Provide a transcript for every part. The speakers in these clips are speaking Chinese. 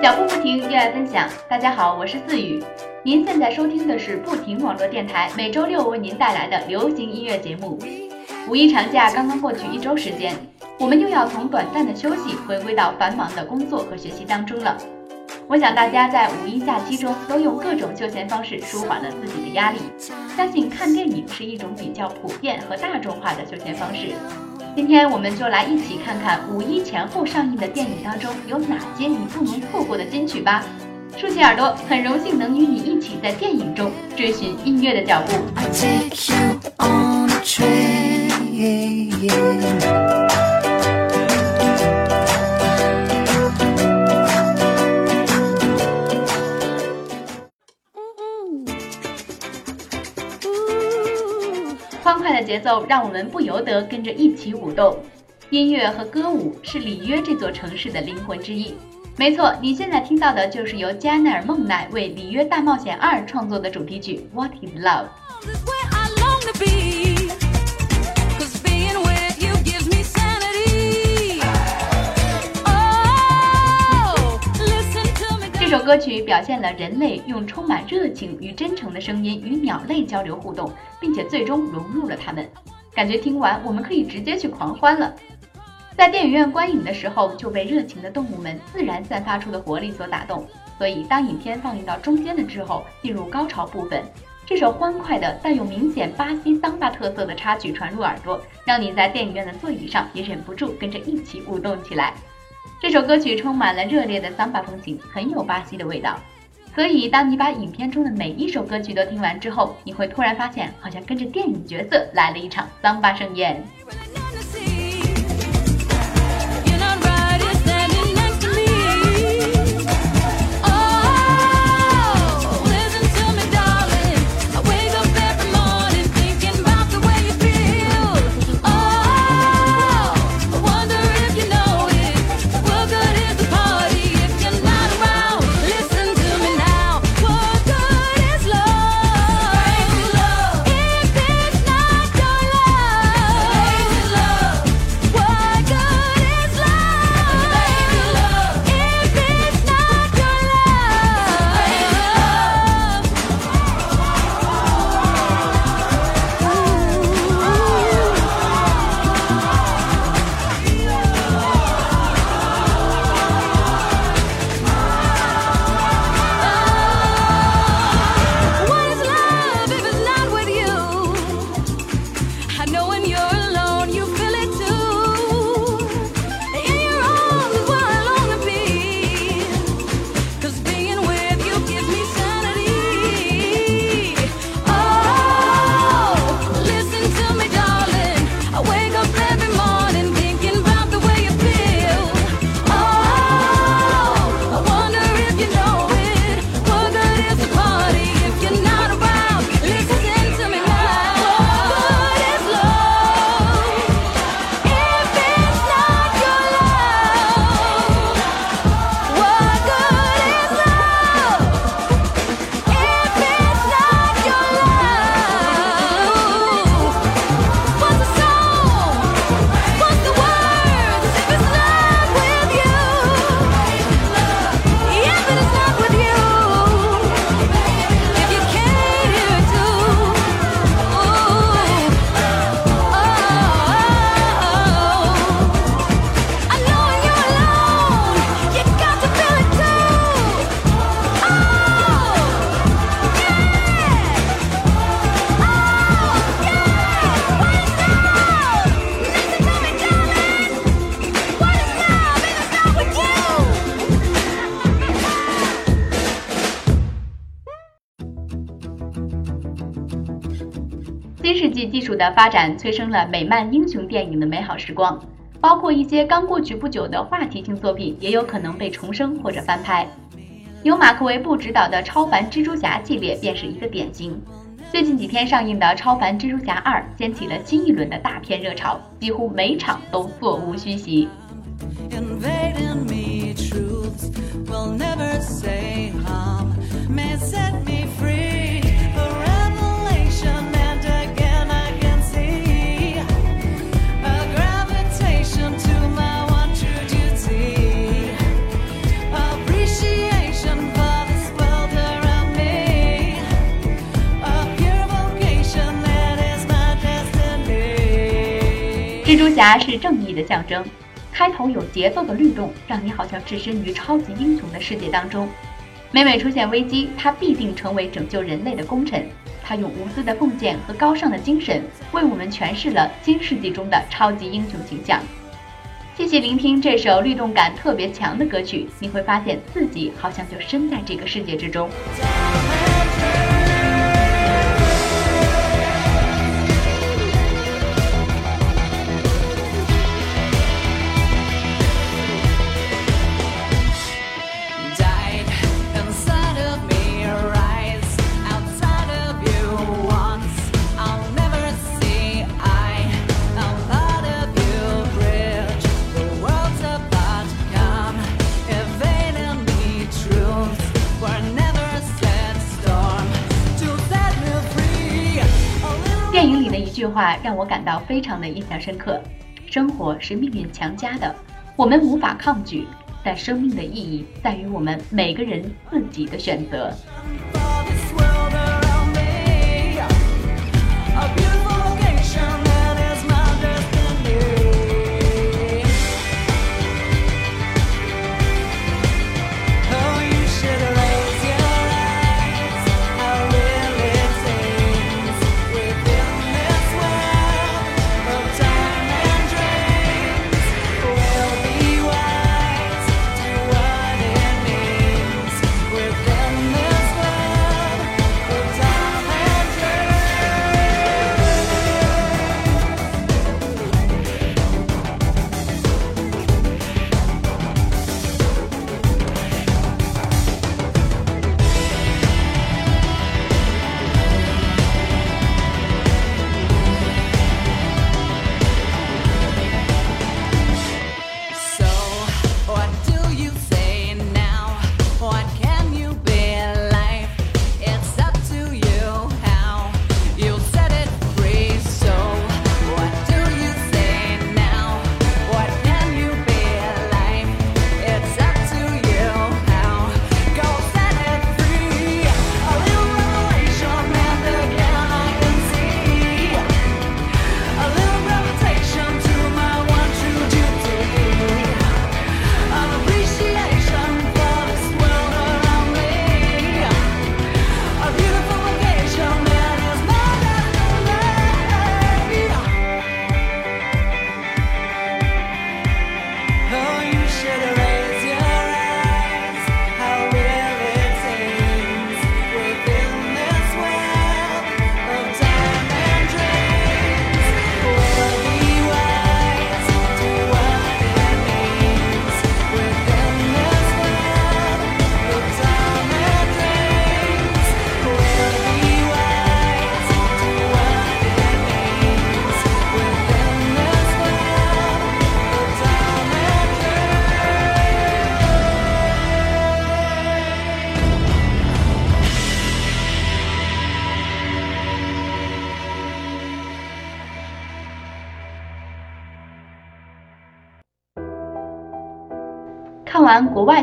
脚步不停，热爱分享。大家好，我是四雨。您现在收听的是不停网络电台，每周六为您带来的流行音乐节目。五一长假刚刚过去一周时间，我们又要从短暂的休息回归到繁忙的工作和学习当中了。我想大家在五一假期中都用各种休闲方式舒缓了自己的压力。相信看电影是一种比较普遍和大众化的休闲方式。今天我们就来一起看看五一前后上映的电影当中有哪些你不能错过的金曲吧。竖起耳朵，很荣幸能与你一起在电影中追寻音乐的脚步。欢快的节奏让我们不由得跟着一起舞动。音乐和歌舞是里约这座城市的灵魂之一。没错，你现在听到的就是由加奈尔·孟奈为《里约大冒险二》创作的主题曲《What Is Love》。这首歌曲表现了人类用充满热情与真诚的声音与鸟类交流互动，并且最终融入了它们。感觉听完我们可以直接去狂欢了。在电影院观影的时候就被热情的动物们自然散发出的活力所打动，所以当影片放映到中间的之后，进入高潮部分，这首欢快的带有明显巴西桑巴特色的插曲传入耳朵，让你在电影院的座椅上也忍不住跟着一起舞动起来。这首歌曲充满了热烈的桑巴风情，很有巴西的味道。所以，当你把影片中的每一首歌曲都听完之后，你会突然发现，好像跟着电影角色来了一场桑巴盛宴。新世纪技术的发展催生了美漫英雄电影的美好时光，包括一些刚过去不久的话题性作品，也有可能被重生或者翻拍。由马克·韦布执导的《超凡蜘蛛侠》系列便是一个典型。最近几天上映的《超凡蜘蛛侠二》掀起了新一轮的大片热潮，几乎每场都座无虚席。never be true 侠是正义的象征，开头有节奏的律动，让你好像置身于超级英雄的世界当中。每每出现危机，他必定成为拯救人类的功臣。他用无私的奉献和高尚的精神，为我们诠释了新世纪中的超级英雄形象。细细聆听这首律动感特别强的歌曲，你会发现自己好像就身在这个世界之中。话让我感到非常的印象深刻。生活是命运强加的，我们无法抗拒，但生命的意义在于我们每个人自己的选择。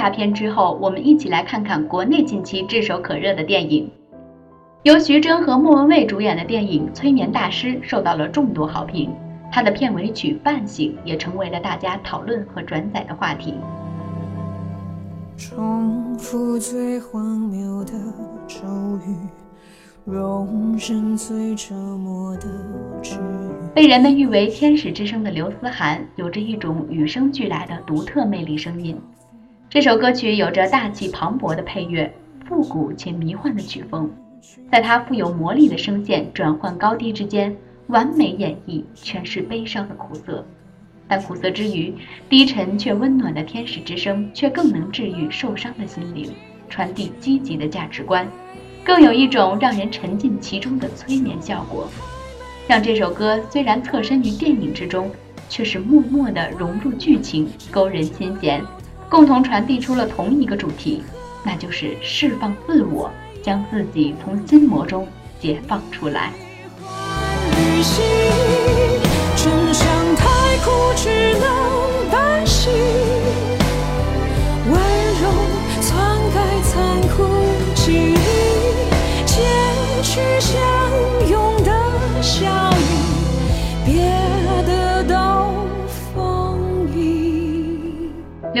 大片之后，我们一起来看看国内近期炙手可热的电影。由徐峥和莫文蔚主演的电影《催眠大师》受到了众多好评，它的片尾曲《半醒》也成为了大家讨论和转载的话题。重复最荒谬的咒语，容忍最折磨的被人们誉为天使之声的刘思涵，有着一种与生俱来的独特魅力声音。这首歌曲有着大气磅礴的配乐，复古且迷幻的曲风，在它富有魔力的声线转换高低之间，完美演绎诠释悲伤的苦涩。但苦涩之余，低沉却温暖的天使之声却更能治愈受伤的心灵，传递积极的价值观，更有一种让人沉浸其中的催眠效果。让这首歌虽然侧身于电影之中，却是默默地融入剧情，勾人心弦。共同传递出了同一个主题，那就是释放自我，将自己从心魔中解放出来。真相太苦，只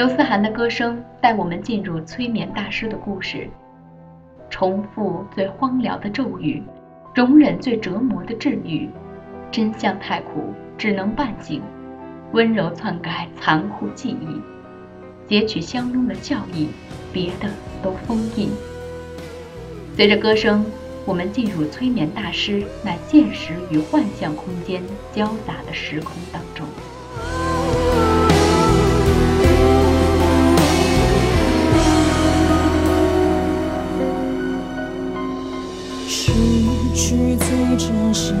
刘思涵的歌声带我们进入催眠大师的故事，重复最荒凉的咒语，容忍最折磨的治愈。真相太苦，只能半醒。温柔篡改残酷记忆，截取相拥的笑意，别的都封印。随着歌声，我们进入催眠大师那现实与幻象空间交杂的时空当中。是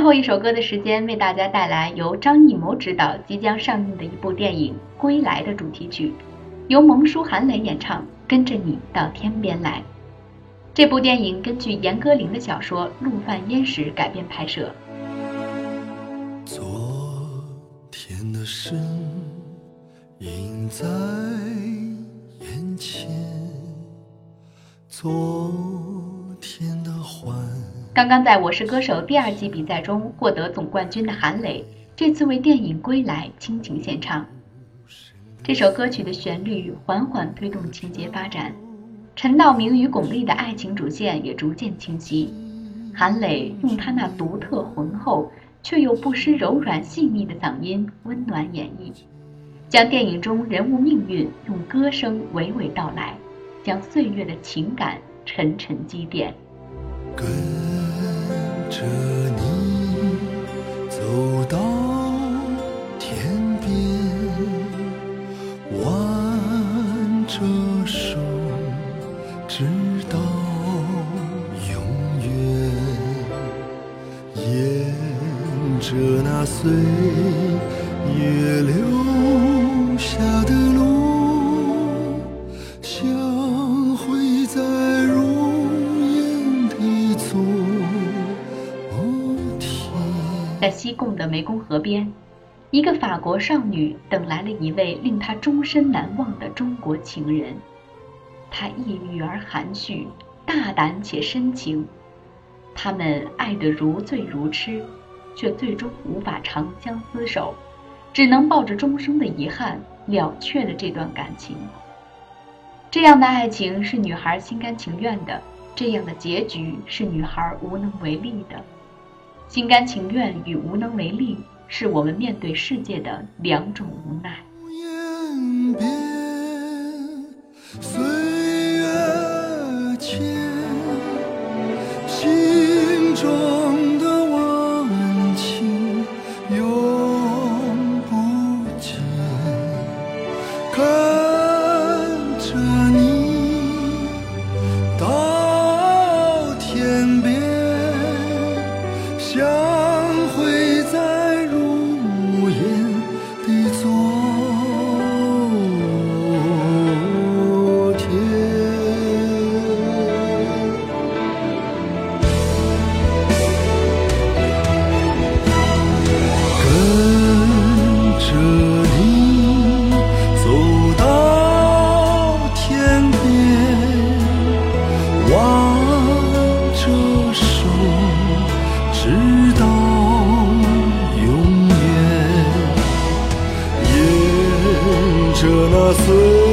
最后一首歌的时间，为大家带来由张艺谋执导、即将上映的一部电影《归来》的主题曲，由蒙舒、韩磊演唱《跟着你到天边来》。这部电影根据严歌苓的小说《陆犯焉识》改编拍摄。昨天的事映在眼前，昨天的欢。刚刚在我是歌手第二季比赛中获得总冠军的韩磊，这次为电影《归来》倾情献唱。这首歌曲的旋律缓缓推动情节发展，陈道明与巩俐的爱情主线也逐渐清晰。韩磊用他那独特浑厚却又不失柔软细腻的嗓音温暖演绎，将电影中人物命运用歌声娓娓道来，将岁月的情感沉沉积淀。着你走到天边，挽着手，直到永远，沿着那岁月留下的路，西贡的湄公河边，一个法国少女等来了一位令她终身难忘的中国情人。她抑郁而含蓄，大胆且深情。他们爱得如醉如痴，却最终无法长相厮守，只能抱着终生的遗憾了却了这段感情。这样的爱情是女孩心甘情愿的，这样的结局是女孩无能为力的。心甘情愿与无能为力，是我们面对世界的两种无奈。着那岁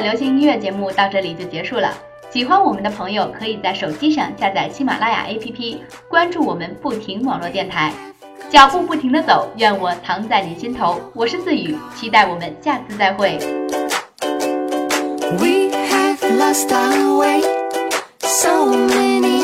流行音乐节目到这里就结束了。喜欢我们的朋友可以在手机上下载喜马拉雅 APP，关注我们不停网络电台。脚步不停的走，愿我藏在你心头。我是自语，期待我们下次再会。We have lost our way so many.